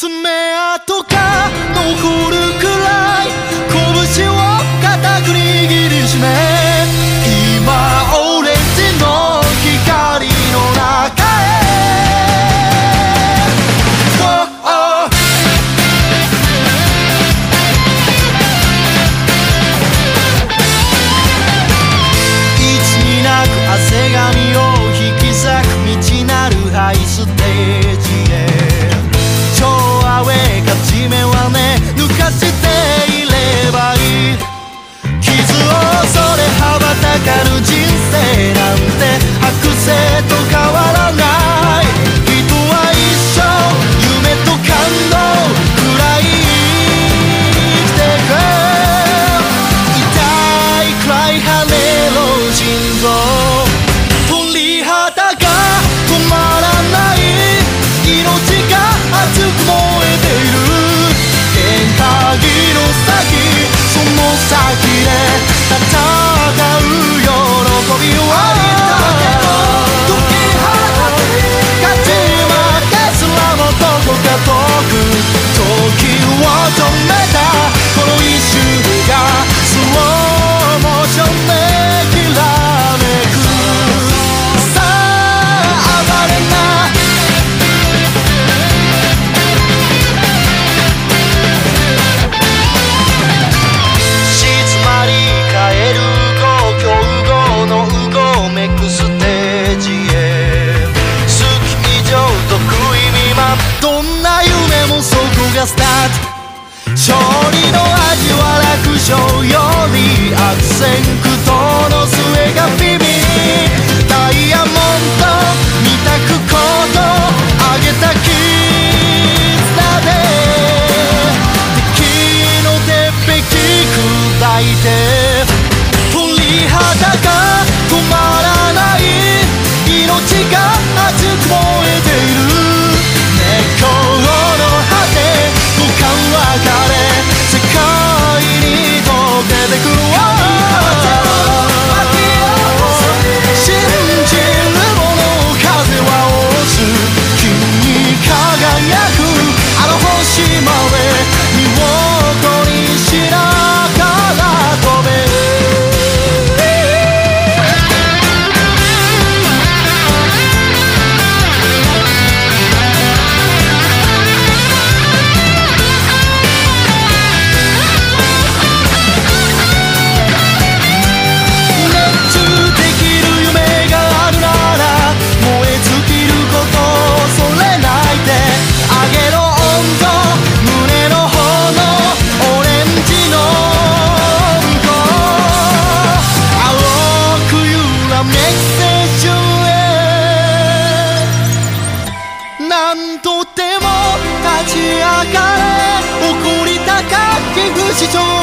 爪痕が残るくらいしていればいい傷を恐れ羽ばたかぬ人生なんて白星と変わらない。人は一生夢と感動くらい生きてく。痛いくらい跳ねろ心臓勝利の味は楽勝より悪戦苦闘の末がフィか Push it on.